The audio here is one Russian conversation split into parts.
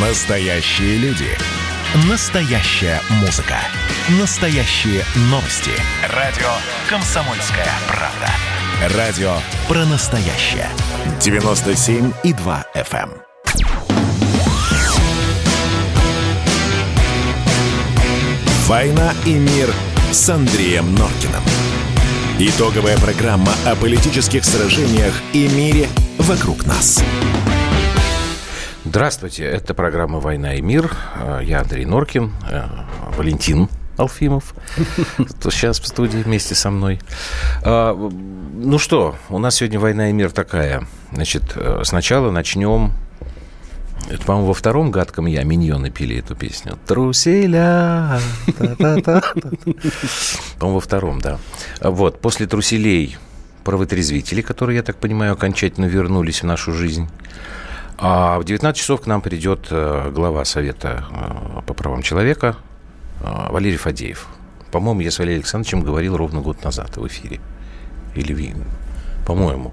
Настоящие люди. Настоящая музыка. Настоящие новости. Радио «Комсомольская правда». Радио про настоящее. 97,2 FM. эм. «Война и мир» с Андреем Норкиным. Итоговая программа о политических сражениях и мире вокруг нас. Здравствуйте, это программа «Война и мир». Э, Я Андрей Норкин, э, Валентин Алфимов, сейчас в студии вместе со мной. А, Ну что, у нас сегодня «Война и мир» такая. Значит, э, сначала начнем... Это, по-моему, во втором «Гадком я» миньоны пили эту песню. «Труселя». По-моему, во втором, да. Вот, после «Труселей» про вытрезвители, которые, я так понимаю, окончательно вернулись в нашу жизнь. А в 19 часов к нам придет э, глава Совета э, по правам человека э, Валерий Фадеев. По-моему, я с Валерием Александровичем говорил ровно год назад в эфире. Или. По-моему.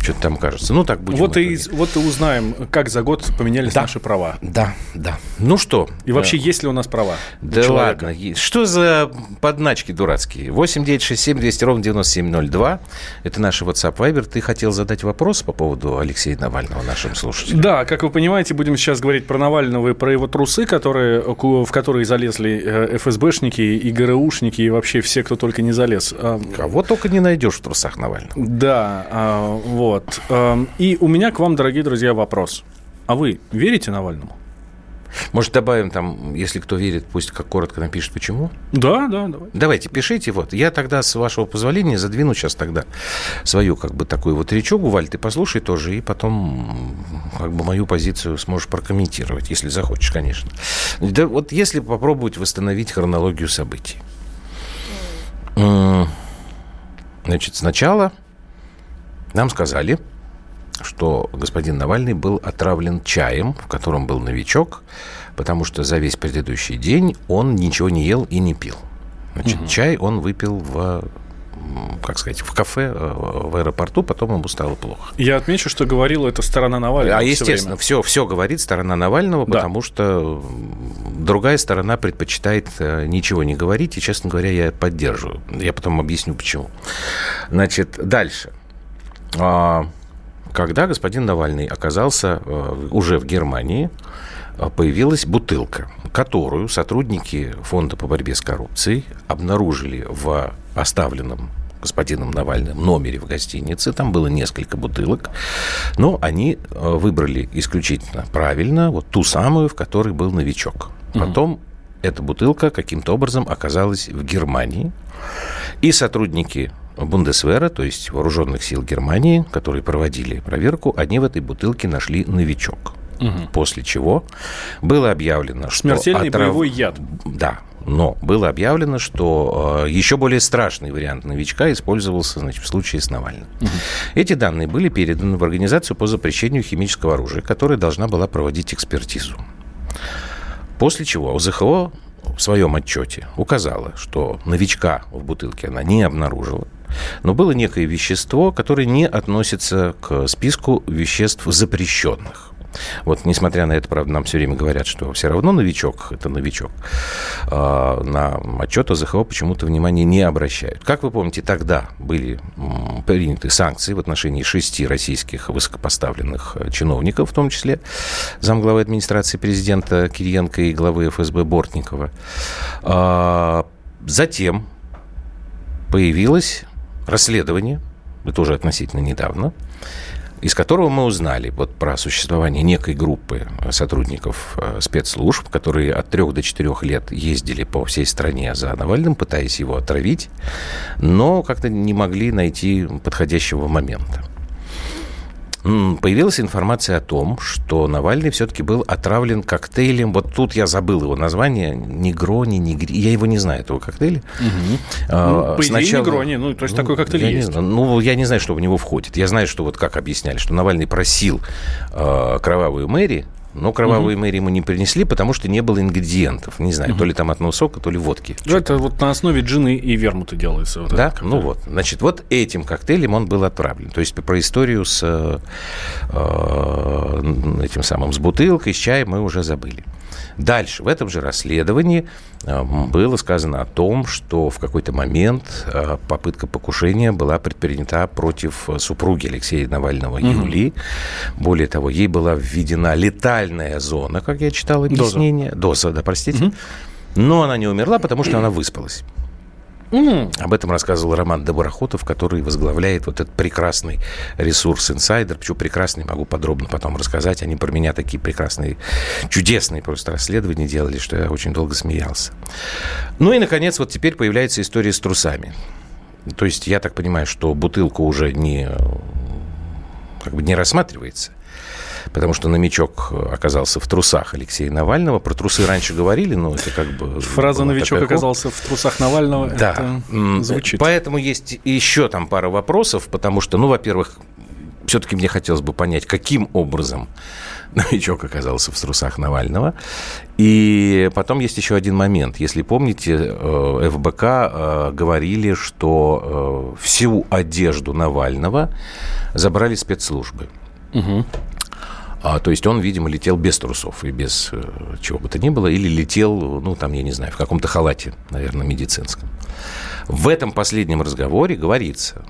Что-то там кажется. Ну, так будем. Вот и, вот и узнаем, как за год поменялись Да. наши права. Да, да. Ну что? И вообще, э, есть ли у нас права? Да человека? ладно. Что за подначки дурацкие? 8 9 6 7 200 ровно 9702. Это наш WhatsApp Viber. Ты хотел задать вопрос по поводу Алексея Навального нашим слушателям? Да, как вы понимаете, будем сейчас говорить про Навального и про его трусы, которые, в которые залезли э, ФСБшники и ГРУшники, и вообще все, кто только не залез. Кого только не найдешь в трусах Навального. Да, а, вот. Ам, И у меня к вам, дорогие друзья, вопрос. А вы верите Навальному? Может, добавим там, если кто верит, пусть как коротко напишет, почему? Да, да, давай. Давайте, пишите. Вот. Я тогда, с вашего позволения, задвину сейчас тогда свою, как бы, такую вот речогу. Валь, ты послушай тоже, и потом, как бы, мою позицию сможешь прокомментировать, если захочешь, конечно. Да вот если попробовать восстановить хронологию событий. Значит, сначала нам сказали, что господин Навальный был отравлен чаем, в котором был новичок, потому что за весь предыдущий день он ничего не ел и не пил. Значит, чай он выпил в, как сказать, в кафе э, в аэропорту, потом ему стало плохо. Я отмечу, что говорила эта сторона Навального. А естественно, время. все, все говорит сторона Навального, Да. потому что другая сторона предпочитает э, ничего не говорить, и, честно говоря, я поддерживаю. Я потом объясню, почему. Значит, дальше. А, Когда господин Навальный оказался э, уже в Германии, э, появилась бутылка, которую сотрудники Фонда по борьбе с коррупцией обнаружили в оставленном господином Навальным номере в гостинице. Там было несколько бутылок, но они э, выбрали исключительно правильно вот ту самую, в которой был новичок. Потом эта бутылка каким-то образом оказалась в Германии, и сотрудники Бундесвера, то есть вооруженных сил Германии, которые проводили проверку, они в этой бутылке нашли новичок. После чего было объявлено, что... Смертельный отрав- боевой яд. Да, но было объявлено, что э, еще более страшный вариант новичка использовался значит, в случае с Навальным. Эти данные были переданы в Организацию по запрещению химического оружия, которая должна была проводить экспертизу. После чего ОЗХО в своем отчете указала, что новичка в бутылке она не обнаружила, но было некое вещество, которое не относится к списку веществ запрещенных. Вот, несмотря на это, правда, нам все время говорят, что все равно новичок – это новичок. А, На отчет ОЗХО почему-то внимания не обращают. Как вы помните, тогда были приняты санкции в отношении шести российских высокопоставленных чиновников, в том числе замглавы администрации президента Кириенко и главы ФСБ Бортникова. А, Затем появилось расследование, это уже относительно недавно, из которого мы узнали вот про существование некой группы э, сотрудников э, спецслужб, которые от трех до четырех лет ездили по всей стране за Навальным, пытаясь его отравить, но как-то не могли найти подходящего момента. Появилась информация о том, что Навальный все-таки был отравлен коктейлем. Вот тут я забыл его название. Негрони, негри. Я его не знаю, этого коктейля. А, Ну, по идее, сначала- негрони. Ну, то есть такой коктейль я не есть. знаю. ну, я не знаю, что в него входит. Я знаю, что вот как объясняли, что Навальный просил э, кровавую Мэри но кровавые угу. мэри ему не принесли, потому что не было ингредиентов. Не знаю, угу. то ли томатного сока, то ли водки. Ну, это вот на основе джины и вермута делается. Вот да? Ну вот. Значит, вот этим коктейлем он был отправлен. То есть про историю с э, э этим самым, с бутылкой, с чаем мы уже забыли. Дальше, в этом же расследовании э, было сказано о том, что в какой-то момент э, попытка покушения была предпринята против супруги Алексея Навального угу. Юлии. Более того, ей была введена летальная зона, как я читал объяснение. Доза, Доза да, простите. Угу. Но она не умерла, потому что она выспалась. Mm. Об этом рассказывал Роман Доброхотов, который возглавляет вот этот прекрасный ресурс «Инсайдер». Почему прекрасный, могу подробно потом рассказать. Они про меня такие прекрасные, чудесные просто расследования делали, что я очень долго смеялся. Ну и, наконец, вот теперь появляется история с трусами. То есть я так понимаю, что бутылка уже не, как бы не рассматривается – потому что новичок оказался в трусах Алексея Навального. Про трусы раньше говорили, но это как бы... Фраза «новичок оказался в трусах Навального» да. звучит. Поэтому есть еще там пара вопросов, потому что, ну, во-первых, все-таки мне хотелось бы понять, каким образом новичок оказался в трусах Навального. И потом есть еще один момент. Если помните, э, ФБК э, говорили, что э, всю одежду Навального забрали спецслужбы. Угу. А, то есть он, видимо, летел без трусов и без э, чего бы то ни было, или летел, ну, там, я не знаю, в каком-то халате, наверное, медицинском. В этом последнем разговоре говорится,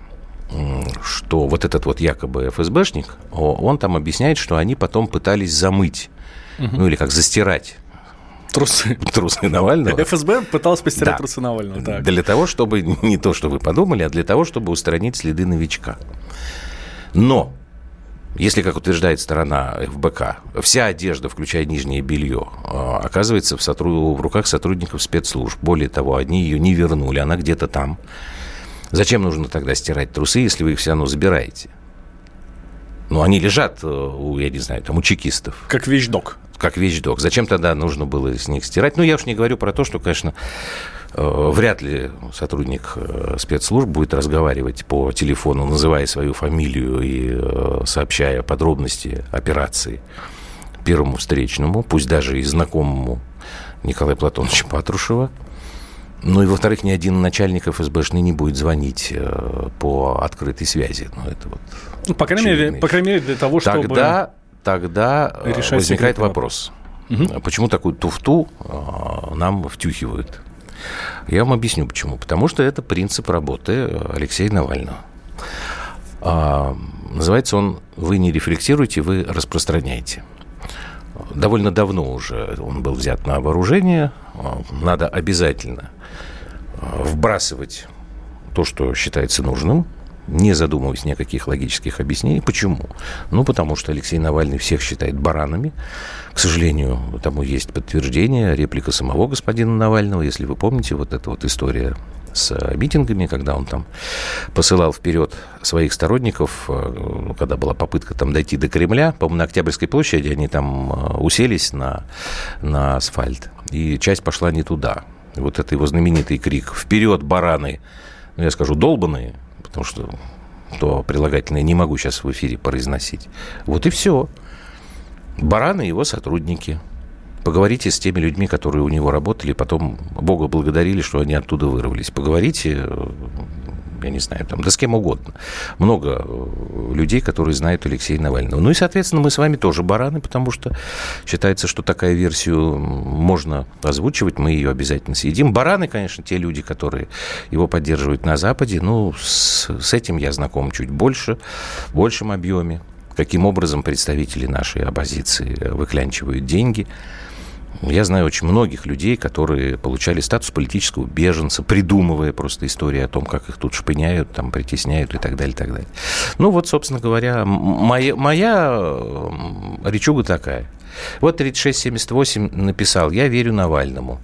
что вот этот вот якобы ФСБшник, он там объясняет, что они потом пытались замыть, угу. ну, или как застирать Трусы. Трусы Навального. ФСБ пытался постирать да. трусы Навального. Так. Для того, чтобы, не то, что вы подумали, а для того, чтобы устранить следы новичка. Но если, как утверждает сторона ФБК, вся одежда, включая нижнее белье, а, оказывается в, сотруд... в руках сотрудников спецслужб. Более того, они ее не вернули, она где-то там. Зачем нужно тогда стирать трусы, если вы их все равно забираете? Ну, они лежат э, у, я не знаю, там у чекистов. Как вещдок. Как вещдок. Зачем тогда нужно было с них стирать? Ну, я уж не говорю про то, что, конечно, Э, вряд ли сотрудник э, спецслужб будет разговаривать по телефону, называя свою фамилию и э, сообщая подробности операции первому встречному, пусть даже и знакомому Николая Платоновича Патрушева. Ну и, во-вторых, ни один начальник ФСБшный не будет звонить э, по открытой связи. Ну, это вот ну, по, крайней мере, по крайней мере, для того, чтобы... Тогда, тогда возникает вопрос. Угу. Почему такую туфту э, нам втюхивают? Я вам объясню почему. Потому что это принцип работы э, Алексея Навального. А, называется он «Вы не рефлексируете, вы распространяете». Довольно давно уже он был взят на вооружение. А, надо обязательно а, вбрасывать то, что считается нужным, не задумываясь ни о каких логических объяснениях. Почему? Ну, потому что Алексей Навальный всех считает баранами. К сожалению, тому есть подтверждение, реплика самого господина Навального. Если вы помните, вот эта вот история с митингами, когда он там посылал вперед своих сторонников, э, когда была попытка там дойти до Кремля, по-моему, на Октябрьской площади они там э, уселись на, на асфальт, и часть пошла не туда. Вот это его знаменитый крик «Вперед, бараны!» Ну, я скажу «долбанные», потому что то прилагательное не могу сейчас в эфире произносить. Вот и все. Бараны и его сотрудники. Поговорите с теми людьми, которые у него работали, потом Бога благодарили, что они оттуда вырвались. Поговорите я не знаю, там, да с кем угодно. Много э, людей, которые знают Алексея Навального. Ну и, соответственно, мы с вами тоже бараны, потому что считается, что такая версию можно озвучивать, мы ее обязательно съедим. Бараны, конечно, те люди, которые его поддерживают на Западе, ну, с, с этим я знаком чуть больше, в большем объеме. Каким образом представители нашей оппозиции выклянчивают деньги – я знаю очень многих людей, которые получали статус политического беженца, придумывая просто истории о том, как их тут шпыняют, там, притесняют и так далее, и так далее. Ну вот, собственно говоря, моя, моя речуга такая. Вот 3678 написал, я верю Навальному.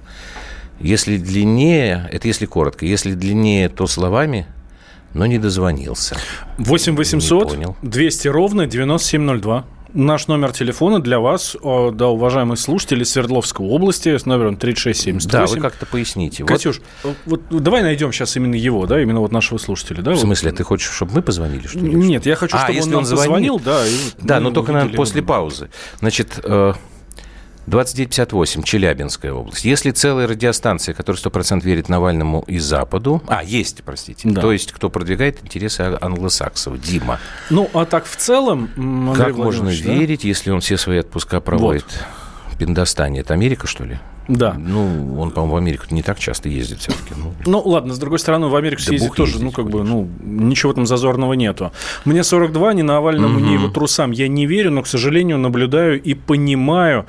Если длиннее, это если коротко, если длиннее, то словами, но не дозвонился. 8 800 200 ровно 9702. Наш номер телефона для вас, да, уважаемые слушатели Свердловской области, с номером 3678. Да, вы как-то поясните. Катюш, вот, вот давай найдем сейчас именно его, да, именно вот нашего слушателя. Да, в смысле, вот. ты хочешь, чтобы мы позвонили, что ли? Нет, я хочу, а, чтобы он нам звонит? позвонил, да. И, да, но только, наверное, после паузы. Значит, э, 2958, Челябинская область. Если целая радиостанция, которая 100% верит Навальному и Западу... А, есть, простите. Да. То есть, кто продвигает интересы англосаксов. Дима. Ну, а так в целом... Андрей как можно верить, если он все свои отпуска проводит? Вот. Пиндостане. Это Америка, что ли? Да. Ну, он, по-моему, в Америку не так часто ездит все-таки. Ну, ну ладно, с другой стороны, в Америку да съездить тоже, ездить, ну, как конечно. бы, ну, ничего там зазорного нету. Мне 42, ни Навальному, угу. ни его трусам я не верю, но, к сожалению, наблюдаю и понимаю,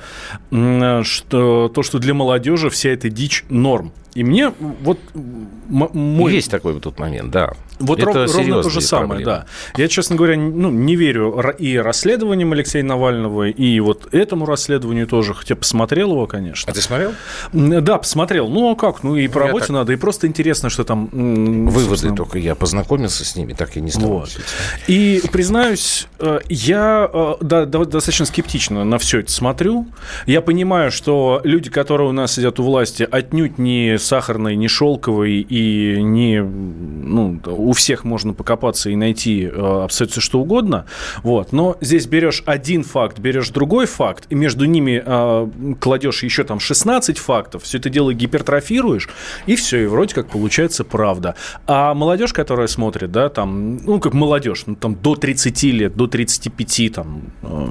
что то, что для молодежи вся эта дичь норм. И мне вот мой... Есть такой вот тут момент, да. Вот это ров, ровно то же самое, проблемы. да. Я, честно говоря, ну, не верю и расследованиям Алексея Навального, и вот этому расследованию тоже, хотя посмотрел его, конечно. А ты смотрел? Да, посмотрел. Ну, а как? Ну, и по работе так... надо, и просто интересно, что там... Выводы собственно... только я познакомился с ними, так я не стал. Вот. И, признаюсь, э, я э, да, достаточно скептично на все это смотрю. Я понимаю, что люди, которые у нас сидят у власти, отнюдь не сахарный, не шелковый и не... Ну, у всех можно покопаться и найти э, абсолютно что угодно. Вот. Но здесь берешь один факт, берешь другой факт, и между ними э, кладешь еще там 16 фактов, все это дело гипертрофируешь, и все, и вроде как получается правда. А молодежь, которая смотрит, да, там, ну, как молодежь, ну, там, до 30 лет, до 35, там, э,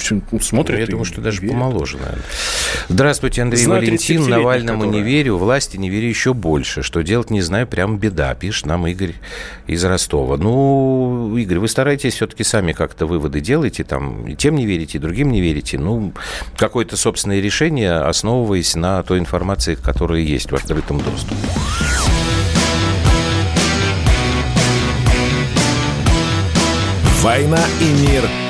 смотрит. Я думаю, что даже верит. помоложе, наверное. Здравствуйте, Андрей Знаю Валентин. Навальному который... не верю, власти не верю еще больше. Что делать, не знаю, прям беда, пишет нам Игорь из Ростова. Ну, Игорь, вы стараетесь все-таки сами как-то выводы делаете, там, и тем не верите, и другим не верите. Ну, какое-то собственное решение, основываясь на той информации, которая есть в открытом доступе. «Война и мир»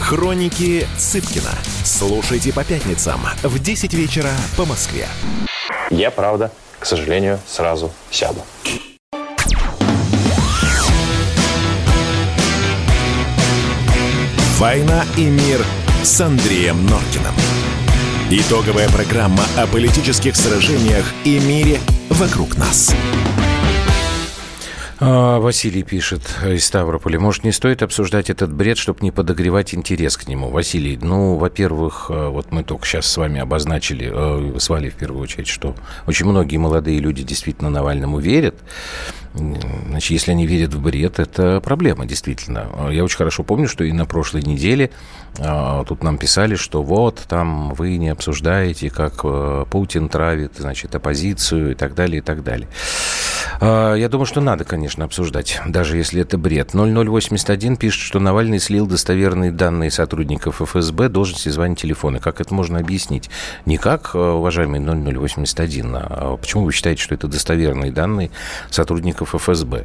Хроники Цыпкина. Слушайте по пятницам в 10 вечера по Москве. Я, правда, к сожалению, сразу сяду. «Война и мир» с Андреем Норкиным. Итоговая программа о политических сражениях и мире вокруг нас. А, Василий пишет из Ставрополя. Может, не стоит обсуждать этот бред, чтобы не подогревать интерес к нему? Василий, ну, во-первых, э, вот мы только сейчас с вами обозначили, э, с Валей в первую очередь, что очень многие молодые люди действительно Навальному верят. Значит, если они верят в бред, это проблема, действительно. Я очень хорошо помню, что и на прошлой неделе а, тут нам писали, что вот там вы не обсуждаете, как э, Путин травит, значит, оппозицию и так далее, и так далее. А, я думаю, что надо, конечно, обсуждать, даже если это бред. 0081 пишет, что Навальный слил достоверные данные сотрудников ФСБ, должности, звания, телефоны. Как это можно объяснить? Не как, э, уважаемый 0081, а почему вы считаете, что это достоверные данные сотрудников ФСБ?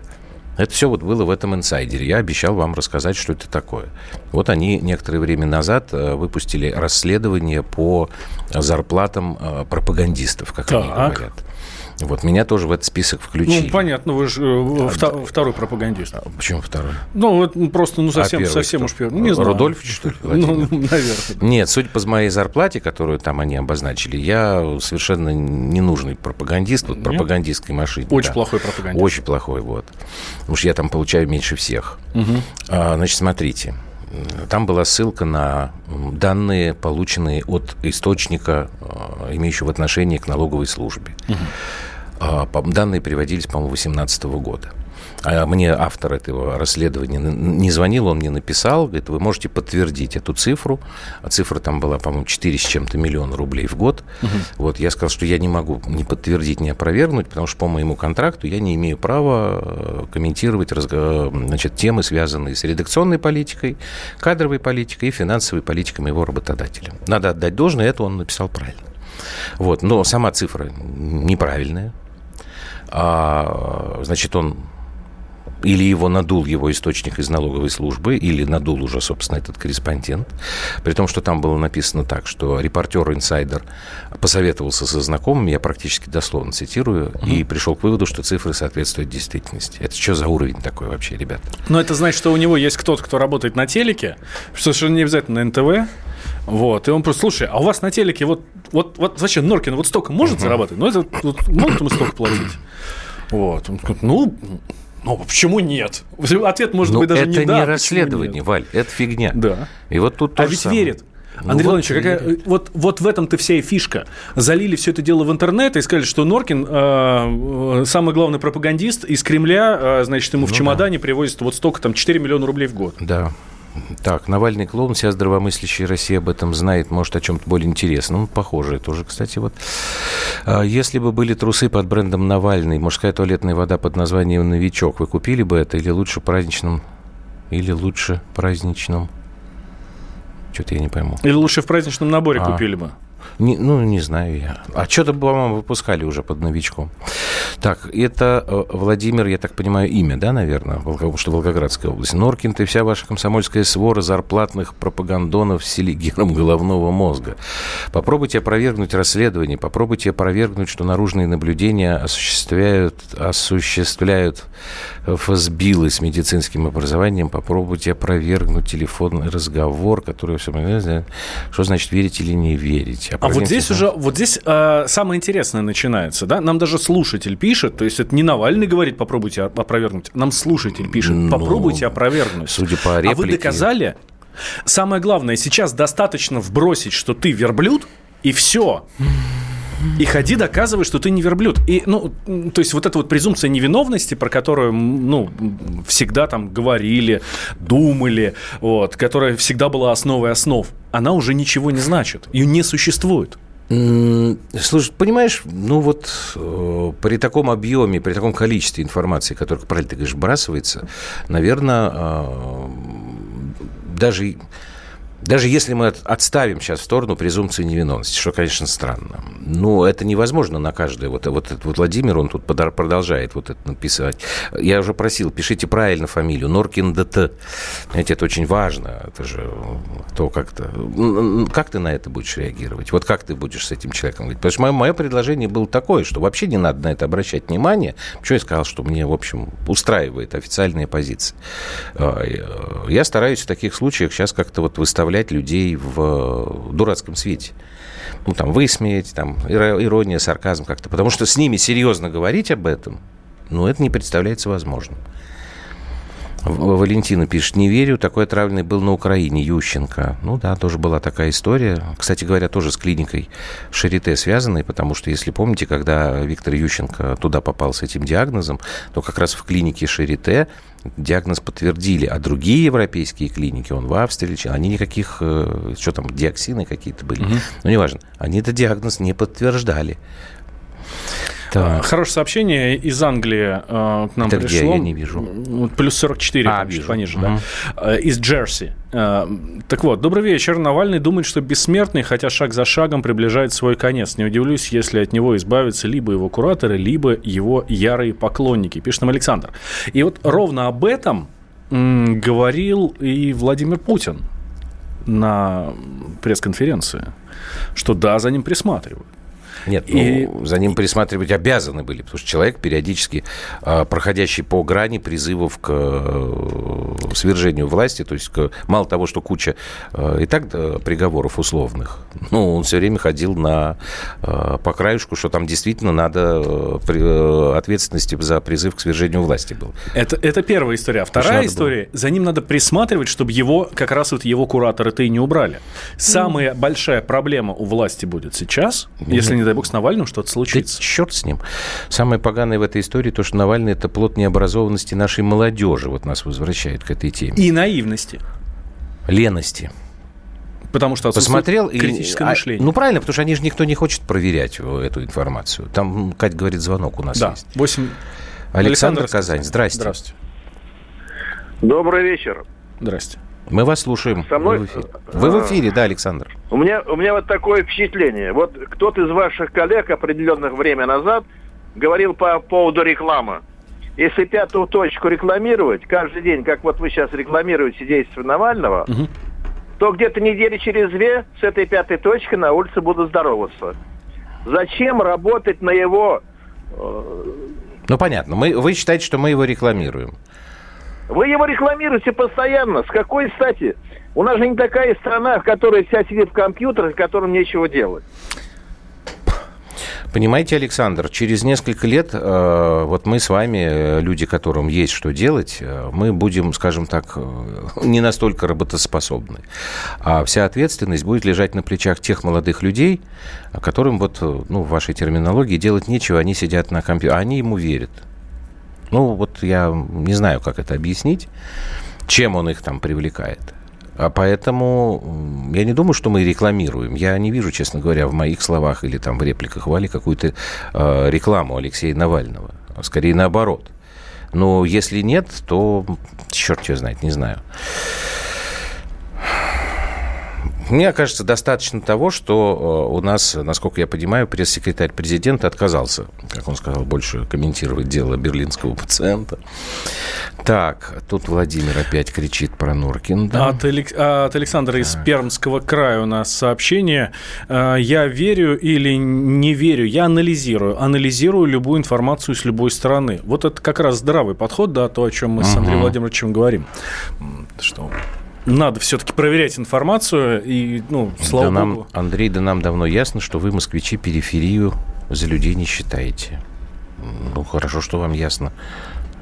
Это все вот было в этом инсайдере. Я обещал вам рассказать, что это такое. Вот они некоторое время назад э, выпустили расследование по зарплатам пропагандистов, как так. они говорят. Вот меня тоже в этот список включили. Ну, понятно, вы же э, вто, второй пропагандист. А почему второй? Ну, вот просто, ну, совсем, а совсем уж первый. Ну, не знаю. Рудольф, что ли? Ну, наверное. Нет, судя по моей зарплате, которую там они обозначили, я совершенно ненужный пропагандист, вот пропагандистской машине. Очень да. плохой пропагандист. Очень плохой, вот. Потому что я там получаю меньше всех. Угу. А, значит, смотрите. Там была ссылка на данные, полученные от источника, имеющего отношение к налоговой службе. Угу. Данные приводились, по-моему, 2018 года. А мне автор этого расследования не звонил, он мне написал, говорит, вы можете подтвердить эту цифру. А цифра там была, по-моему, 4 с чем-то миллиона рублей в год. Угу. Вот я сказал, что я не могу ни подтвердить, ни опровергнуть, потому что по моему контракту я не имею права э, комментировать значит, темы, связанные с редакционной политикой, кадровой политикой и финансовой политикой моего работодателя. Надо отдать должное, это он написал правильно. Вот, но сама цифра неправильная. А, значит, он или его надул его источник из налоговой службы, или надул уже, собственно, этот корреспондент. При том, что там было написано так, что репортер-инсайдер посоветовался со знакомыми, я практически дословно цитирую, угу. и пришел к выводу, что цифры соответствуют действительности. Это что за уровень такой вообще, ребята? Ну, это значит, что у него есть кто-то, кто работает на телеке, что совершенно не обязательно на НТВ, вот, и он просто, слушай, а у вас на телеке вот, вот, вот зачем Норкин вот столько может uh зарабатывать? Ну, это вот, могут ему столько платить? Вот, он говорит, ну, ну, почему нет? Ответ может ну, быть даже это не, не да, расследование, Валь, это фигня. Да. И вот тут А ведь самое. верит. Ну Андрей вот, какая, вот, вот в этом-то вся и фишка. Залили все это дело в интернет и сказали, что Норкин э, э самый главный пропагандист из Кремля, э, значит, ему ну, в чемодане да. привозят вот столько, там, 4 миллиона рублей в год. Да. Так, Навальный клоун, вся здравомыслящая Россия об этом знает, может, о чем-то более интересном. Похоже, тоже, кстати, вот. А, если бы были трусы под брендом Навальный, мужская туалетная вода под названием «Новичок», вы купили бы это или лучше праздничным? Или лучше праздничным? Что-то я не пойму. Или лучше в праздничном наборе а. купили бы? Не, ну, не знаю я. А что-то, по-моему, выпускали уже под новичком. Так, это э, Владимир, я так понимаю, имя, да, наверное, потому что Волгоградская область. Норкин, ты вся ваша комсомольская свора зарплатных пропагандонов с селигером головного мозга. Попробуйте опровергнуть расследование, попробуйте опровергнуть, что наружные наблюдения осуществляют, осуществляют ФСБилы с медицинским образованием. Попробуйте опровергнуть телефонный разговор, который все что значит верить или не верить. А вот здесь уже, вот здесь э, самое интересное начинается, да? Нам даже слушатель пишет, то есть это не Навальный говорит, попробуйте опровергнуть, нам слушатель пишет, ну, попробуйте опровергнуть. Судя по реплике... А вы доказали? Самое главное, сейчас достаточно вбросить, что ты верблюд, и все. И ходи доказывай, что ты не верблюд. И, ну, то есть вот эта вот презумпция невиновности, про которую, ну, всегда там говорили, думали, вот, которая всегда была основой основ, она уже ничего не значит. Ее не существует. Слушай, понимаешь, ну вот э, при таком объеме, при таком количестве информации, которая, правильно ты говоришь, бросается, наверное, э, даже даже если мы отставим сейчас в сторону презумпцию невиновности, что, конечно, странно. Ну, это невозможно на каждое. Вот, вот, вот Владимир, он тут продолжает вот это написать. Я уже просил, пишите правильно фамилию. Норкин ДТ. Знаете, это очень важно. Это же то как-то... Как ты на это будешь реагировать? Вот как ты будешь с этим человеком говорить? Потому что мое, мое предложение было такое, что вообще не надо на это обращать внимание. Почему я сказал, что мне, в общем, устраивает официальная позиция? А, я стараюсь в таких случаях сейчас как-то вот выставлять выставлять людей в дурацком свете. Ну, там, высмеять, там, ирония, сарказм как-то. Потому что с ними серьезно говорить об этом, ну, это не представляется возможным. Валентина пишет, не верю, такой отравленный был на Украине, Ющенко. Ну да, тоже была такая история. Кстати говоря, тоже с клиникой Шарите связанной, потому что, если помните, когда Виктор Ющенко туда попал с этим диагнозом, то как раз в клинике Шарите диагноз подтвердили, а другие европейские клиники, он в Австрии, они никаких, э, что там, диоксины какие-то были, угу. ну, неважно, они этот диагноз не подтверждали. Так. Хорошее сообщение из Англии э, к нам Это пришло. Где? Я не вижу. Плюс 44, а, вижу. пониже, угу. да. Э, из Джерси. Э, так вот, добрый вечер. Навальный думает, что бессмертный, хотя шаг за шагом приближает свой конец. Не удивлюсь, если от него избавятся либо его кураторы, либо его ярые поклонники. Пишет нам Александр. И вот ровно об этом говорил и Владимир Путин на пресс-конференции, что да, за ним присматривают. Нет, и... ну, за ним присматривать обязаны были, потому что человек периодически, а, проходящий по грани призывов к э, свержению власти, то есть мало того, что куча э, и так приговоров условных, ну, он все время ходил на, по краешку, что там действительно надо ответственности за призыв к свержению власти был. Это, это первая история. А вторая история, было. за ним надо присматривать, чтобы его, как раз вот его кураторы-то и не убрали. Самая mm. большая проблема у власти будет сейчас, mm. если, не дай бог, с Навальным что-то случится. Да черт с ним. Самое поганое в этой истории то, что Навальный – это плод необразованности нашей молодежи. Вот нас возвращает к этой теме. И наивности. Лености. Потому что посмотрел критическое и, мышление. А, ну, правильно, потому что они же никто не хочет проверять эту информацию. Там, Кать говорит, звонок у нас да, есть. 8... Александр, Александр Казань, здрасте. Здравствуйте. Добрый вечер. Здрасте. Мы вас слушаем. Со мной? Вы в эфире, Вы в эфире да, Александр? У меня, у меня вот такое впечатление. Вот кто-то из ваших коллег определенных время назад говорил по поводу рекламы. Если пятую точку рекламировать каждый день, как вот вы сейчас рекламируете действия Навального, угу. то где-то недели через две с этой пятой точкой на улице будут здороваться. Зачем работать на его... Э, ну, понятно. Мы, вы считаете, что мы его рекламируем? Вы его рекламируете постоянно. С какой стати? У нас же не такая страна, в которой вся сидит в компьютерах, в котором нечего делать. Понимаете, Александр, через несколько лет э, вот мы с вами, э, люди, которым есть что делать, э, мы будем, скажем так, э, не настолько работоспособны. А вся ответственность будет лежать на плечах тех молодых людей, которым вот, ну, в вашей терминологии делать нечего, они сидят на компьютере, они ему верят. Ну, вот я не знаю, как это объяснить, чем он их там привлекает. А поэтому я не думаю, что мы рекламируем. Я не вижу, честно говоря, в моих словах или там в репликах Вали какую-то э, рекламу Алексея Навального. Скорее наоборот. Но если нет, то черт его знает, не знаю. Мне кажется, достаточно того, что э, у нас, насколько я понимаю, пресс-секретарь президента отказался, как он сказал, больше комментировать дело берлинского пациента. Так, тут Владимир опять кричит про Нуркин. Да? От, от Александра из Пермского края у нас сообщение. Э, я верю или не верю, я анализирую. Анализирую любую информацию с любой стороны. Вот это как раз здравый подход, да, то, о чем мы с Андреем Владимировичем говорим. Что надо все-таки проверять информацию, и, ну, слава да богу. Нам, Андрей, да нам давно ясно, что вы, москвичи, периферию за людей не считаете. Ну, хорошо, что вам ясно.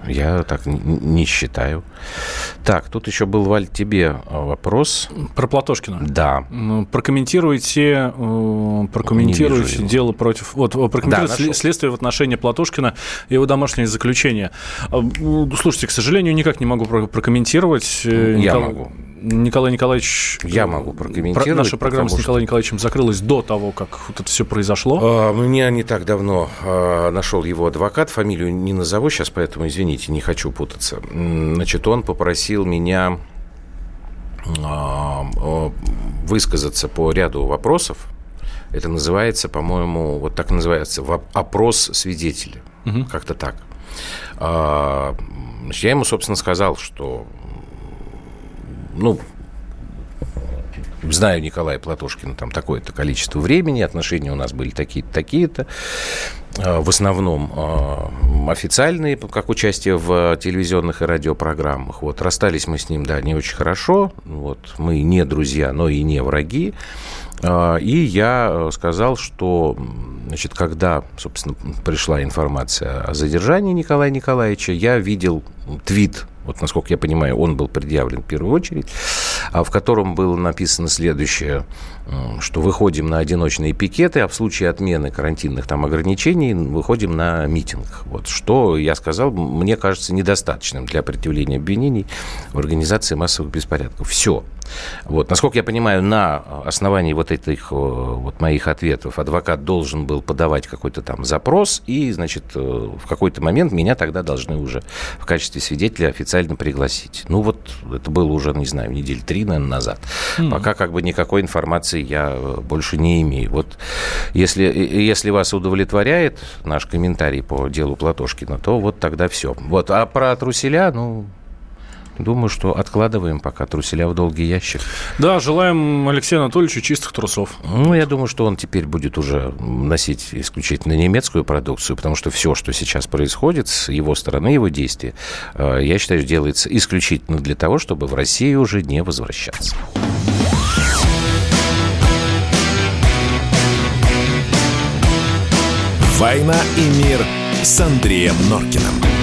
Я так не считаю. Так, тут еще был, Валь, тебе а, вопрос. Про Платошкина? Да. Ну, прокомментируйте, э, прокомментируйте дело против... Вот, прокомментируйте да, следствие в отношении Платошкина и его домашнее заключение. Слушайте, к сожалению, никак не могу прокомментировать. Э, Я Никол... могу. Николай Николаевич... Я могу прокомментировать. Наша программа с Николаем Николаевичем закрылась до того, как вот это все произошло. А, меня не так давно а, нашел его адвокат, фамилию не назову сейчас, поэтому извините, не хочу путаться. Значит, он попросил меня а, высказаться по ряду вопросов. Это называется, по-моему, вот так называется, опрос свидетеля. Угу. Как-то так. Я ему, собственно, сказал, что ну, знаю Николая Платошкина там такое-то количество времени, отношения у нас были такие-то, такие-то. А, в основном а, официальные, как участие в телевизионных и радиопрограммах. Вот, расстались мы с ним, да, не очень хорошо. Вот, мы не друзья, но и не враги. А, и я сказал, что, значит, когда, собственно, пришла информация о задержании Николая Николаевича, я видел твит вот насколько я понимаю, он был предъявлен в первую очередь, в котором было написано следующее, что выходим на одиночные пикеты, а в случае отмены карантинных там ограничений выходим на митинг. Вот что я сказал, мне кажется недостаточным для предъявления обвинений в организации массовых беспорядков. Все. Вот. Насколько я понимаю, на основании вот этих вот моих ответов адвокат должен был подавать какой-то там запрос, и, значит, э, в какой-то момент меня тогда должны уже в качестве свидетеля официально пригласить. Ну вот это было уже, не знаю, недель три, наверное, назад. Mm. Пока как бы никакой информации я э, больше не имею. Вот если, если вас удовлетворяет наш комментарий по делу Платошкина, то вот тогда все. Вот. А про труселя, ну, Думаю, что откладываем пока труселя в долгий ящик. Да, желаем Алексею Анатольевичу чистых трусов. Ну, я думаю, что он теперь будет уже носить исключительно немецкую продукцию, потому что все, что сейчас происходит с его стороны, его действия, э, я считаю, делается исключительно для того, чтобы в Россию уже не возвращаться. «Война и мир» с Андреем Норкиным.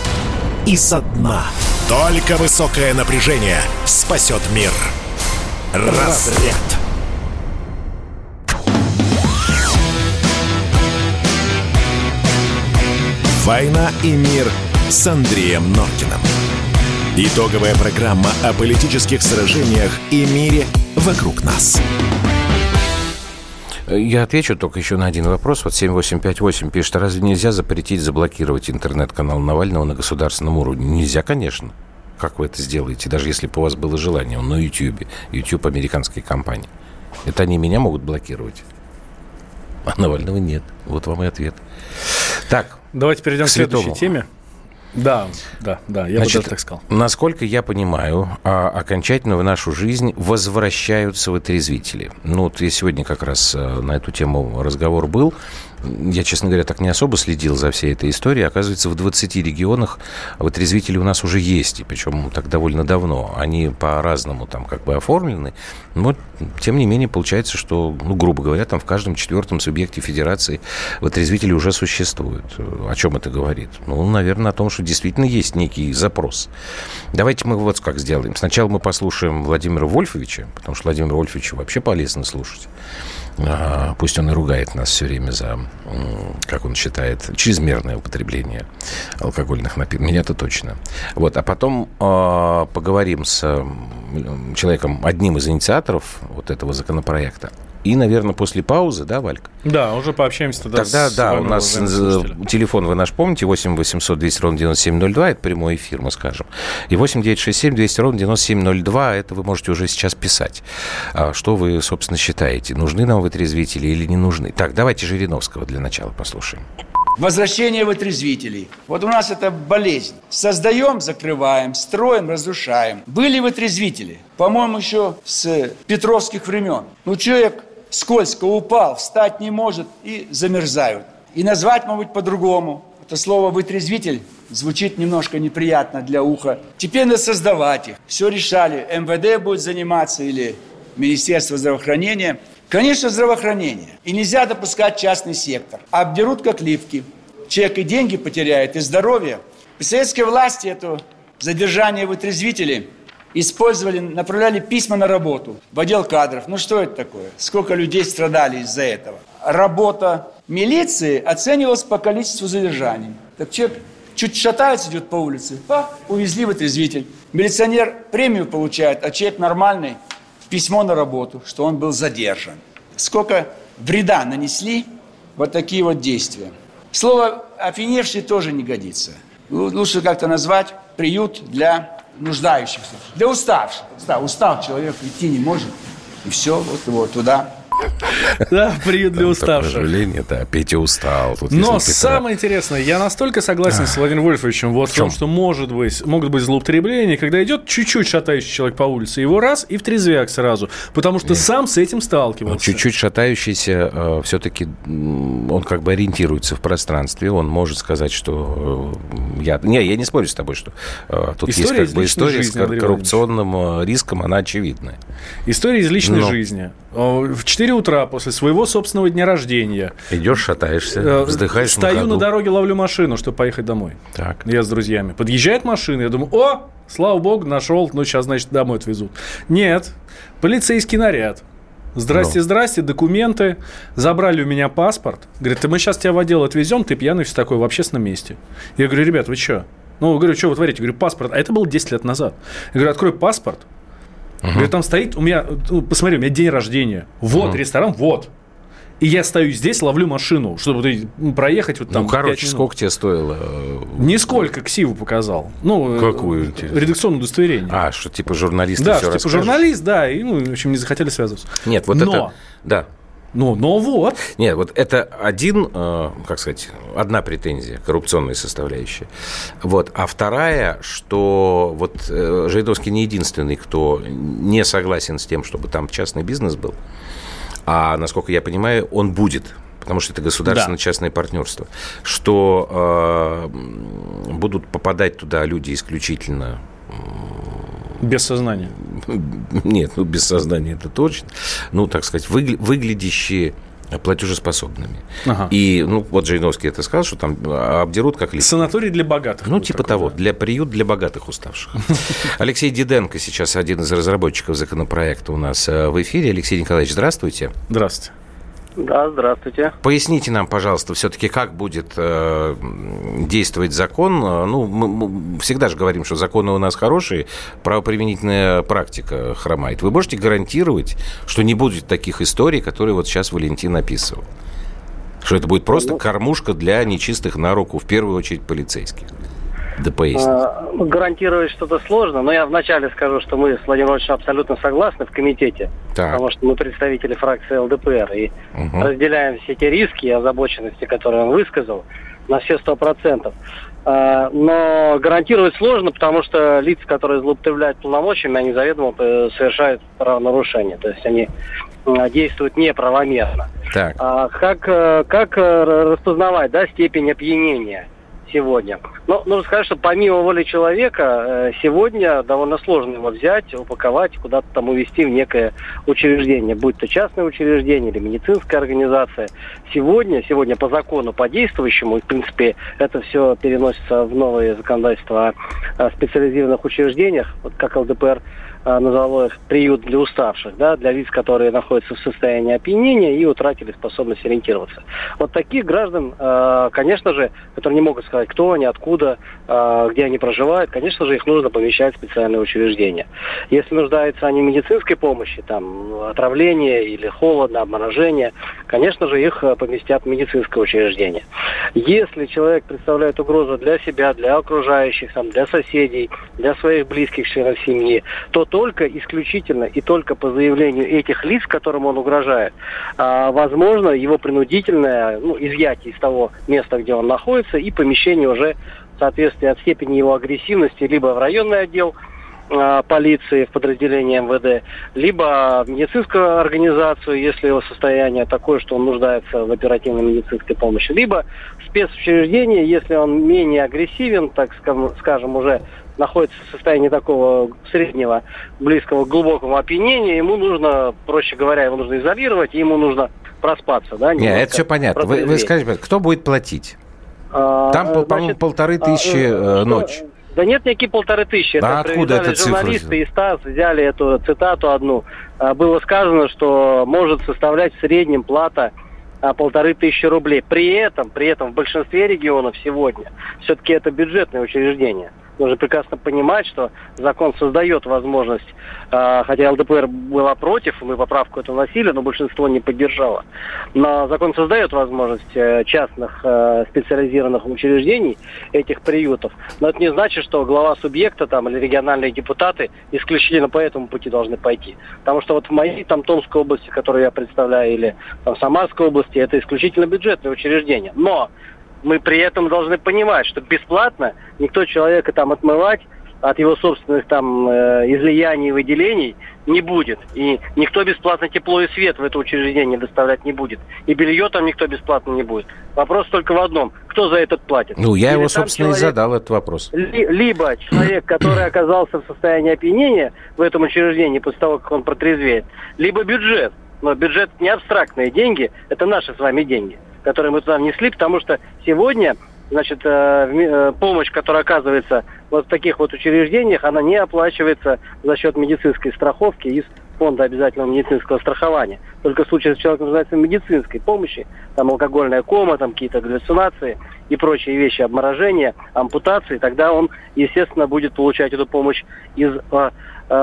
и со дна. Только высокое напряжение спасет мир. Разряд. «Война и мир» с Андреем Норкиным. Итоговая программа о политических сражениях и мире вокруг нас. Я отвечу только еще на один вопрос. Вот 7858 пишет, разве нельзя запретить, заблокировать интернет-канал Навального на государственном уровне? Нельзя, конечно. Как вы это сделаете, даже если бы у вас было желание? Он на YouTube. YouTube американской компании. Это они меня могут блокировать. А Навального нет. Вот вам и ответ. Так. Давайте перейдем к, к следующей теме. Да, да, да, я Значит, бы даже так сказал. Насколько я понимаю, а, окончательно в нашу жизнь возвращаются вытрезвители. Ну, вот я сегодня как раз э, на эту тему разговор был я, честно говоря, так не особо следил за всей этой историей. Оказывается, в 20 регионах вытрезвители у нас уже есть, и причем так довольно давно. Они по-разному там как бы оформлены, но тем не менее получается, что, ну, грубо говоря, там в каждом четвертом субъекте федерации вытрезвители уже существуют. О чем это говорит? Ну, наверное, о том, что действительно есть некий запрос. Давайте мы вот как сделаем. Сначала мы послушаем Владимира Вольфовича, потому что Владимира Вольфовича вообще полезно слушать. А, пусть он и ругает нас все время за, как он считает, чрезмерное употребление алкогольных напитков. Меня-то точно. Вот, а потом э, поговорим с человеком, одним из инициаторов вот этого законопроекта. И, наверное, после паузы, да, Валька? Да, уже пообщаемся тогда Тогда, с да, у нас телефон, вы наш помните, 8 800 200 ровно 9702, это прямой эфир, мы скажем. И 8 967 200 ровно 9702, это вы можете уже сейчас писать. А что вы, собственно, считаете, нужны нам вытрезвители или не нужны? Так, давайте Жириновского для начала послушаем. Возвращение вытрезвителей. Вот у нас это болезнь. Создаем, закрываем, строим, разрушаем. Были вытрезвители. По-моему, еще с петровских времен. Ну, человек скользко упал, встать не может и замерзают. И назвать, может по-другому. Это слово «вытрезвитель» звучит немножко неприятно для уха. Теперь надо создавать их. Все решали. МВД будет заниматься или Министерство здравоохранения. Конечно, здравоохранение. И нельзя допускать частный сектор. Обдерут как ливки. Человек и деньги потеряет, и здоровье. При советской власти это задержание вытрезвителей – использовали, направляли письма на работу в отдел кадров. Ну что это такое? Сколько людей страдали из-за этого? Работа милиции оценивалась по количеству задержаний. Так человек чуть шатается, идет по улице, а, увезли вытрезвитель. Милиционер премию получает, а человек нормальный, письмо на работу, что он был задержан. Сколько вреда нанесли вот такие вот действия. Слово «офиневший» тоже не годится. Лучше как-то назвать приют для нуждающихся, для уставших. Устал, устал человек, идти не может. И все, вот его туда Да, приют для уставших. Сожаление, да, Петя устал. Но самое интересное, я настолько согласен с Владимиром Вольфовичем вот в том, что может быть, могут быть злоупотребления, когда идет чуть-чуть шатающий человек по улице, его раз и в трезвяк сразу, потому что сам с этим сталкивался. Чуть-чуть шатающийся э, все-таки он как бы ориентируется в пространстве, он может сказать, что э, я... Не, я не спорю с тобой, что э, тут история есть как бы история жизни, с коррупционным риском, она очевидная. История из личной Но... жизни. В 4 утра после своего собственного дня рождения. Идешь, шатаешься, э, вздыхаешь Стою на, на дороге, ловлю машину, чтобы поехать домой. Так. Я с друзьями. Подъезжает машина, я думаю, о, слава богу, нашел, ну сейчас, значит, домой отвезут. Нет, полицейский наряд. Здрасте, Но. Ну. здрасте, документы. Забрали у меня паспорт. Говорит, мы сейчас тебя в отдел отвезем, ты пьяный все такое в общественном месте. Я говорю, ребят, вы что? Ну, говорю, что вы творите? Говорю, паспорт. А это было 10 лет назад. Я говорю, открой паспорт. Угу. Говорю, там стоит, у меня, ну, посмотри, у меня день рождения. Вот, угу. ресторан, вот. И я стою здесь, ловлю машину, чтобы проехать вот там. Ну, короче, сколько тебе стоило? Нисколько, ксиву показал. Ну, Какую? Редакционное удостоверение. А, что типа журналист Да, что, типа журналист, да, и, ну, в общем, не захотели связываться. Нет, вот Но... это... Да. Ну, но вот. Нет, вот это один, э, как сказать, одна претензия, коррупционная составляющая. Вот. А вторая, что вот э, Жайдовский не единственный, кто не согласен с тем, чтобы там частный бизнес был. А, насколько я понимаю, он будет потому что это государственно-частное да. партнерство, что э, будут попадать туда люди исключительно без сознания. Нет, ну без сознания это точно. Ну, так сказать, выгля- выглядящие платежеспособными. Ага. И, ну, вот Жириновский это сказал, что там обдерут как лист. Санаторий для богатых. Ну, типа такой, того, да. для приют для богатых уставших. Алексей Диденко сейчас один из разработчиков законопроекта у нас э, в эфире. Алексей Николаевич, здравствуйте. Здравствуйте. Да, здравствуйте. Поясните нам, пожалуйста, все-таки, как будет э, действовать закон. Ну, мы, мы всегда же говорим, что законы у нас хорошие, правоприменительная практика хромает. Вы можете гарантировать, что не будет таких историй, которые вот сейчас Валентин описывал? Что это будет просто ну, кормушка для нечистых на руку, в первую очередь полицейских? Да поясните. А, гарантировать что-то сложно, но я вначале скажу, что мы с Владимиром Ильичем абсолютно согласны в комитете, так. потому что мы представители фракции ЛДПР и угу. разделяем все те риски и озабоченности, которые он высказал, на все сто процентов. А, но гарантировать сложно, потому что лица, которые злоупотребляют полномочиями, они заведомо э, совершают правонарушение. То есть они действуют неправомерно. Так. А как, э, как э, распознавать да, степень опьянения? Сегодня. Но нужно сказать, что помимо воли человека, э, сегодня довольно сложно его взять, упаковать, куда-то там увезти в некое учреждение, будь то частное учреждение или медицинская организация. Сегодня, сегодня по закону, по действующему, в принципе, это все переносится в новые законодательства о специализированных учреждениях, вот как ЛДПР а, назвало их приют для уставших, да, для лиц, которые находятся в состоянии опьянения и утратили способность ориентироваться. Вот таких граждан, а, конечно же, которые не могут сказать, кто они, откуда, а, где они проживают, конечно же, их нужно помещать в специальное учреждение. Если нуждаются они в медицинской помощи, там, отравление или холодно, обморожение, конечно же, их поместят в медицинское учреждение. Если человек представляет угрозу для себя, для окружающих, там, для соседей, для своих близких членов семьи, то только исключительно и только по заявлению этих лиц, которым он угрожает, а, возможно его принудительное ну, изъятие из того места, где он находится, и помещение уже в соответствии от степени его агрессивности либо в районный отдел а, полиции в подразделении МВД, либо медицинскую организацию, если его состояние такое, что он нуждается в оперативной медицинской помощи, либо спецучреждение, если он менее агрессивен, так скажем, уже находится в состоянии такого среднего, близкого к глубокому опьянения, ему нужно, проще говоря, его нужно изолировать, и ему нужно проспаться. Да, Нет, это все понятно. Вы, вы скажите, кто будет платить? А, Там, по-моему, полторы а, тысячи а, ночь. Да нет никакие полторы тысячи. А это откуда эта журналисты из ТАСС взяли эту цитату одну. А, было сказано, что может составлять в среднем плата полторы тысячи рублей. При этом, при этом в большинстве регионов сегодня все-таки это бюджетное учреждение нужно прекрасно понимать, что закон создает возможность, э, хотя ЛДПР была против, мы поправку эту носили, но большинство не поддержало. Но закон создает возможность э, частных э, специализированных учреждений, этих приютов. Но это не значит, что глава субъекта там, или региональные депутаты исключительно по этому пути должны пойти. Потому что вот в моей там Томской области, которую я представляю, или там Самарской области, это исключительно бюджетное учреждение. Но мы при этом должны понимать, что бесплатно никто человека там отмывать от его собственных там э, излияний и выделений не будет. И никто бесплатно тепло и свет в это учреждение доставлять не будет. И белье там никто бесплатно не будет. Вопрос только в одном. Кто за это платит? Ну, я Или его, собственно, человек, и задал этот вопрос. Ли, либо человек, который оказался в состоянии опьянения в этом учреждении после того, как он протрезвеет, либо бюджет. Но бюджет не абстрактные деньги, это наши с вами деньги которые мы туда внесли, потому что сегодня значит, э, э, помощь, которая оказывается вот в таких вот учреждениях, она не оплачивается за счет медицинской страховки из фонда обязательного медицинского страхования. Только в случае, если человек нуждается в медицинской помощи, там алкогольная кома, там какие-то галлюцинации и прочие вещи, обморожения, ампутации, тогда он, естественно, будет получать эту помощь из э,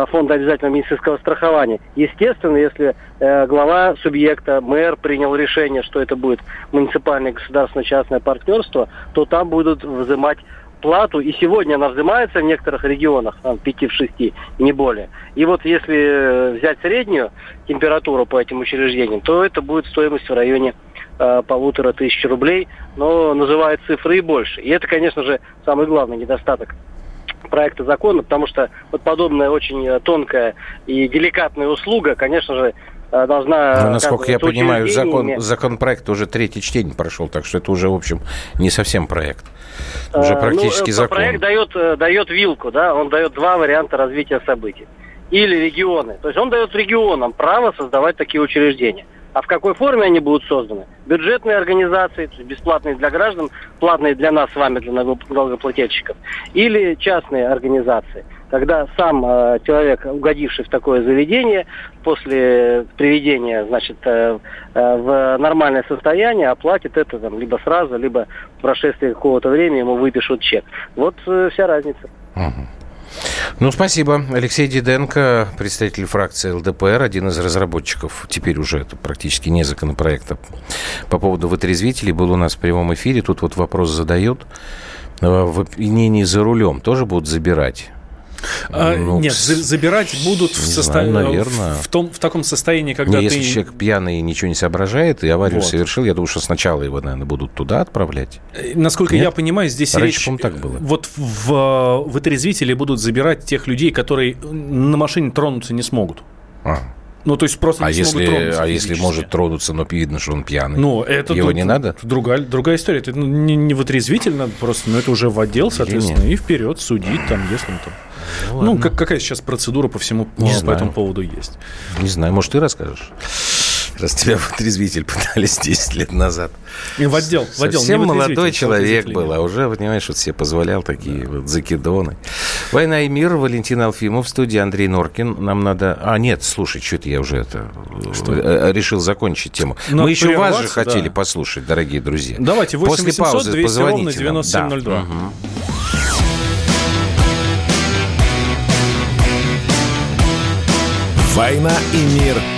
фонда обязательного медицинского страхования. Естественно, если э, глава субъекта, мэр принял решение, что это будет муниципальное государственно-частное партнерство, то там будут взимать плату, и сегодня она взимается в некоторых регионах, там, 5 в 6, не более. И вот если э, взять среднюю температуру по этим учреждениям, то это будет стоимость в районе э, полутора тысяч рублей, но называют цифры и больше. И это, конечно же, самый главный недостаток проекта закона, потому что вот подобная очень э, тонкая и деликатная услуга, конечно же, э, должна... Ну, насколько я понимаю, закон, законопроект уже третье чтение прошел, так что это уже, в общем, не совсем проект. Уже э, практически ну, закон. Проект дает, э, дает вилку, да, он дает два варианта развития событий. Или регионы. То есть он дает регионам право создавать такие учреждения. А в какой форме они будут созданы? Бюджетные организации, то есть бесплатные для граждан, платные для нас с вами, для налогоплательщиков. Или частные организации – когда сам э, человек, угодивший в такое заведение, после приведения, значит, э, э, в нормальное состояние, оплатит это там либо сразу, либо в прошествии какого-то времени ему выпишут чек. Вот э, вся разница. Ну, спасибо. Алексей Диденко, представитель фракции ЛДПР, один из разработчиков, теперь уже это практически не законопроекта, по поводу вытрезвителей, был у нас в прямом эфире. Тут вот вопрос задают. Э, в опьянении за рулем тоже будут забирать? А, ну, нет, за, забирать будут в, состоянии, наверное. В, том, в таком состоянии, когда не, ты... Если человек пьяный и ничего не соображает, и аварию вот. совершил, я думаю, что сначала его, наверное, будут туда отправлять. Э, насколько нет? я понимаю, здесь Раньше, речь... так было. Вот в, в отрезвители будут забирать тех людей, которые на машине тронуться не смогут. А. Ну, то есть просто а не если, тронуться. А если может тронуться, но видно, что он пьяный? Ну, это Его не надо? Другая, другая история. Это не, не в отрезвитель надо просто, но это уже в отдел, соответственно, и вперед судить там, если он там. Ну, ну как, какая сейчас процедура по всему не по знаю. этому поводу есть? Не знаю, может, ты расскажешь? Раз тебя в отрезвитель пытались 10 лет назад. И в отдел. В отдел Совсем молодой человек был, а уже, понимаешь, вот себе позволял такие да. вот закидоны. «Война и мир», Валентин Алфимов, в студии Андрей Норкин. Нам надо... А, нет, слушай, что-то я уже это... Что? Э, решил закончить тему. Но Мы еще вас же хотели да. послушать, дорогие друзья. Давайте, 8 После 800, паузы 200 позвоните 9702. Да. Угу. «Война и мир»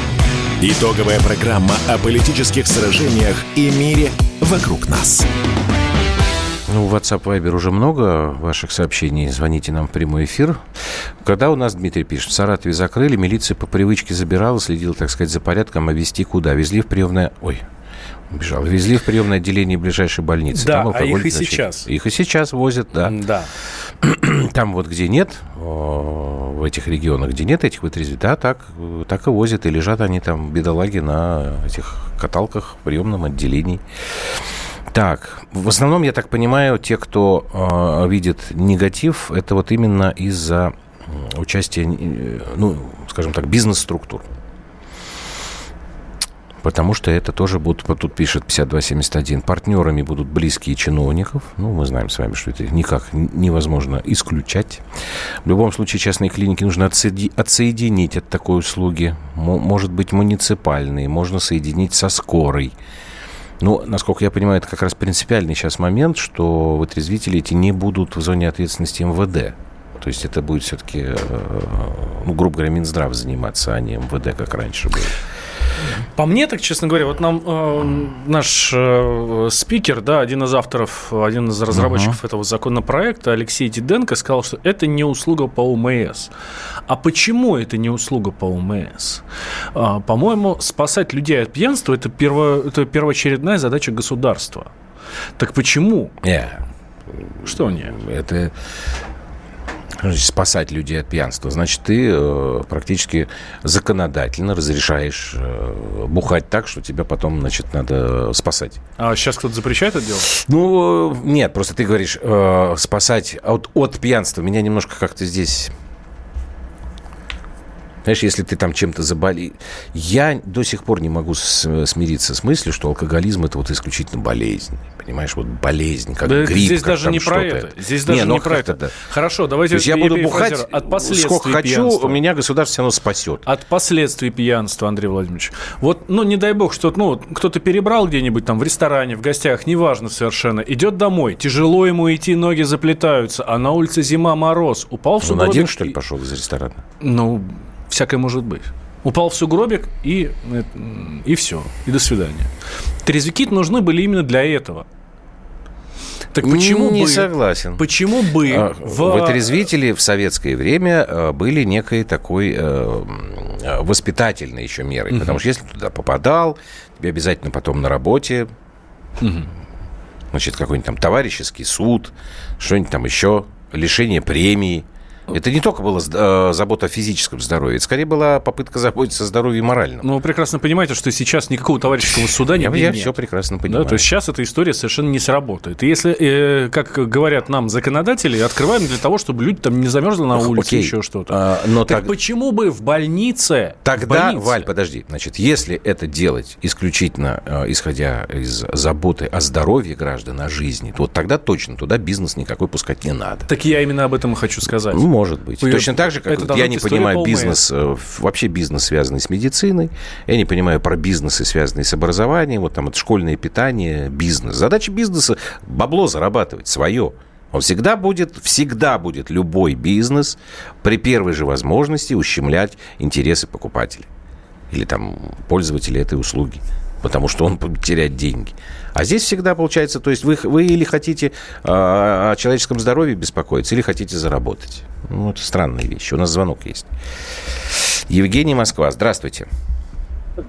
Итоговая программа о политических сражениях и мире вокруг нас. Ну, WhatsApp Viber уже много ваших сообщений. Звоните нам в прямой эфир. Когда у нас, Дмитрий пишет, в Саратове закрыли, милиция по привычке забирала, следила, так сказать, за порядком, а везти куда? Везли в приемное... Ой, Бежал. Везли в приемное отделение ближайшей больницы. Да, Там а их и значит, сейчас. Их и сейчас возят, да. Да. Там вот где нет, в этих регионах, где нет этих вытрезвителей, да, так, так и возят. И лежат они там, бедолаги, на этих каталках в приемном отделении. Так, в основном, я так понимаю, те, кто э, видит негатив, это вот именно из-за участия, ну, скажем так, бизнес-структур. Потому что это тоже будут, вот тут пишет 5271, партнерами будут близкие чиновников. Ну, мы знаем с вами, что это никак невозможно исключать. В любом случае, частные клиники нужно отсоединить от такой услуги. Может быть, муниципальные, можно соединить со скорой. Ну, насколько я понимаю, это как раз принципиальный сейчас момент, что вытрезвители эти не будут в зоне ответственности МВД. То есть это будет все-таки, э, ну, грубо говоря, Минздрав заниматься, а не МВД, как раньше было. По мне, так, честно говоря, вот нам э, наш э, спикер, да, один из авторов, один из разработчиков uh-huh. этого законопроекта, Алексей Диденко, сказал, что это не услуга по УМС. А почему это не услуга по УМС? А, по-моему, спасать людей от пьянства это, перво, это первоочередная задача государства. Так почему? Yeah. Что не? Это спасать людей от пьянства, значит, ты э, практически законодательно разрешаешь э, бухать так, что тебя потом, значит, надо спасать. А сейчас кто-то запрещает это делать? Ну, нет, просто ты говоришь э, спасать от, от пьянства. Меня немножко как-то здесь знаешь, если ты там чем-то заболел... Я до сих пор не могу смириться с мыслью, что алкоголизм – это вот исключительно болезнь. Понимаешь, вот болезнь, как да, грипп, Здесь как даже не про это. Здесь даже не, ну, не про это. Да. Хорошо, давайте... Я буду бухать от последствий сколько хочу, у меня государство все равно спасет. От последствий пьянства, Андрей Владимирович. Вот, ну, не дай бог, что ну, кто-то перебрал где-нибудь там в ресторане, в гостях, неважно совершенно, идет домой, тяжело ему идти, ноги заплетаются, а на улице зима, мороз, упал в сугробик. Он один, что ли, пошел из ресторана? Ну, всякое может быть. Упал в сугробик и, и все, и до свидания. Трезвики нужны были именно для этого. Так почему не бы, согласен. Почему бы а, в... вытрезвители в советское время а, были некой такой э, воспитательной еще мерой, угу. потому что если ты туда попадал, тебе обязательно потом на работе, угу. значит какой-нибудь там товарищеский суд, что-нибудь там еще, лишение премии. Это не только была э, забота о физическом здоровье, это скорее была попытка заботиться о здоровье моральном. Ну, вы прекрасно понимаете, что сейчас никакого товарищеского суда не Я, я все прекрасно понимаю. Да, то есть сейчас эта история совершенно не сработает. И если, э, как говорят нам законодатели, открываем для того, чтобы люди там не замерзли на улице, Окей. еще что-то. А, но так, так почему бы в больнице... Тогда, в больнице... Валь, подожди. Значит, если это делать исключительно э, исходя из заботы о здоровье граждан, о жизни, то вот тогда точно туда бизнес никакой пускать не надо. Так я именно об этом и хочу сказать. Ну, может быть. Вы... Точно так же, как вот я не понимаю бизнес, э, вообще бизнес, связанный с медициной, я не понимаю про бизнесы, связанные с образованием, вот там это школьное питание, бизнес. Задача бизнеса – бабло зарабатывать, свое. Он всегда будет, всегда будет любой бизнес при первой же возможности ущемлять интересы покупателей или там пользователей этой услуги потому что он будет терять деньги. А здесь всегда получается, то есть вы, вы или хотите э, о человеческом здоровье беспокоиться, или хотите заработать. Ну, это странные вещи. У нас звонок есть. Евгений Москва, здравствуйте.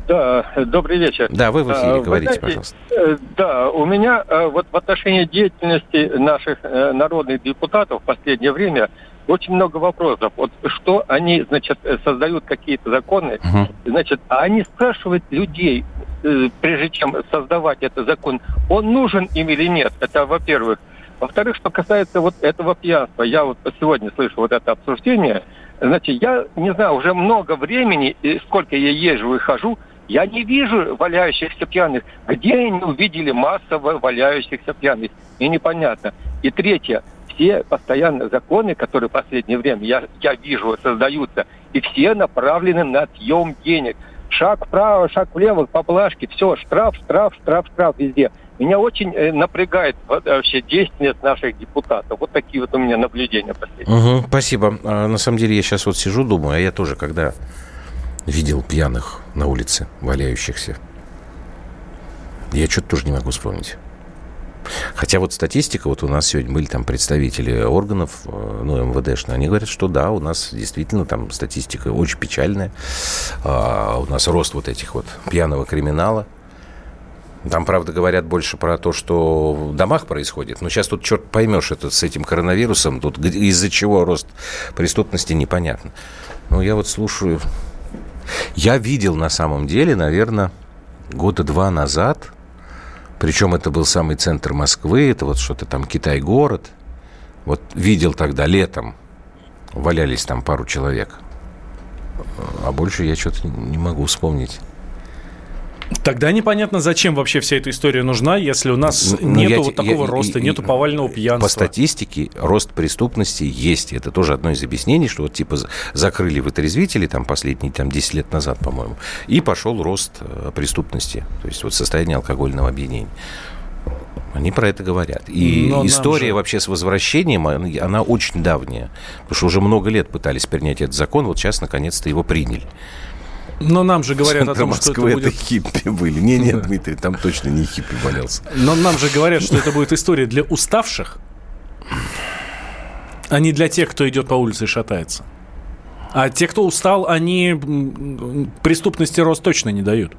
Да, добрый вечер. Да, вы в эфире, а, говорите, знаете, пожалуйста. Э, да, у меня э, вот в отношении деятельности наших э, народных депутатов в последнее время очень много вопросов. Вот что они, значит, создают какие-то законы, uh-huh. значит, а они спрашивают людей, Э, прежде чем создавать этот закон, он нужен им или нет. Это во-первых. Во-вторых, что касается вот этого пьянства, я вот сегодня слышу вот это обсуждение, значит, я не знаю, уже много времени, сколько я езжу и хожу, я не вижу валяющихся пьяных. Где они увидели массово валяющихся пьяных? Мне непонятно. И третье, все постоянные законы, которые в последнее время я, я вижу создаются, и все направлены на съем денег – шаг вправо, шаг влево, поблажки, все, штраф, штраф, штраф, штраф везде. Меня очень э, напрягает вообще действенность наших депутатов. Вот такие вот у меня наблюдения последние. Угу, спасибо. А, на самом деле я сейчас вот сижу, думаю, а я тоже когда видел пьяных на улице, валяющихся, я что-то тоже не могу вспомнить. Хотя вот статистика, вот у нас сегодня были там представители органов, э, ну, МВДшные, они говорят, что да, у нас действительно там статистика очень печальная. А, у нас рост вот этих вот пьяного криминала. Там, правда, говорят больше про то, что в домах происходит. Но сейчас тут черт поймешь это с этим коронавирусом. Тут из-за чего рост преступности непонятно. Ну, я вот слушаю. Я видел на самом деле, наверное, года два назад – причем это был самый центр Москвы, это вот что-то там Китай-город. Вот видел тогда летом, валялись там пару человек. А больше я что-то не могу вспомнить. Тогда непонятно, зачем вообще вся эта история нужна, если у нас ну, нету я, вот такого я, роста, я, нету повального пьянства. По статистике рост преступности есть. Это тоже одно из объяснений, что вот типа закрыли вытрезвители там последние там, 10 лет назад, по-моему, и пошел рост э, преступности, то есть вот состояние алкогольного объединения. Они про это говорят. И Но история же... вообще с возвращением, она очень давняя. Потому что уже много лет пытались принять этот закон, вот сейчас наконец-то его приняли. Но нам же говорят о том, Москвы что это, будет... это хиппи были. Не, нет, Дмитрий, там точно не хиппи валялся. Но нам же говорят, что это будет история для уставших, а не для тех, кто идет по улице и шатается. А те, кто устал, они преступности рост точно не дают.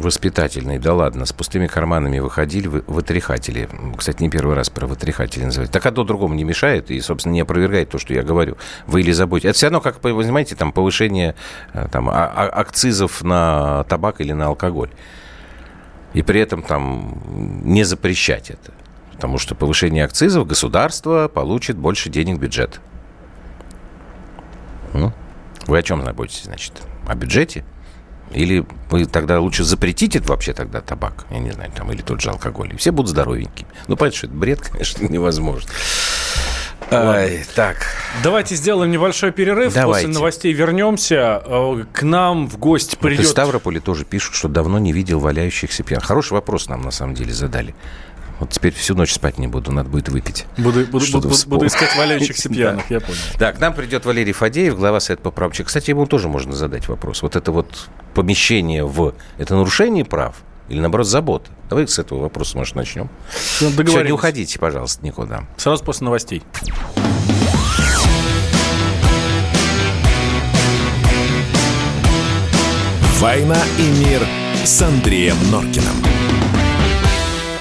Воспитательный, да ладно, с пустыми карманами выходили вытряхатели. Кстати, не первый раз про вытряхатели называют. Так одно другому не мешает и, собственно, не опровергает то, что я говорю. Вы или забудете. Это все равно, как, вы понимаете, там повышение э, там, а, а, акцизов на табак или на алкоголь. И при этом там не запрещать это. Потому что повышение акцизов государство получит больше денег в бюджет. Ну, вы о чем заботитесь, значит? О бюджете? Или вы тогда лучше запретите вообще тогда табак, я не знаю, там, или тот же алкоголь. И все будут здоровенькие. Ну, понятно, что это бред, конечно, невозможно. Ай, так. Давайте сделаем небольшой перерыв. Давайте. После новостей вернемся. Э, к нам в гости придет... Вот из Ставрополя тоже пишут, что давно не видел валяющихся пьян. Хороший вопрос нам на самом деле задали. Вот теперь всю ночь спать не буду, надо будет выпить. Буду, буду, буду, буду искать валяющихся пьяных, я понял. Да, к нам придет Валерий Фадеев, глава Совета по правам Кстати, ему тоже можно задать вопрос. Вот это вот помещение в... Это нарушение прав? Или, наоборот, забота? Давай с этого вопроса, может, начнем. Все, не уходите, пожалуйста, никуда. Сразу после новостей. «Война и мир» с Андреем Норкиным.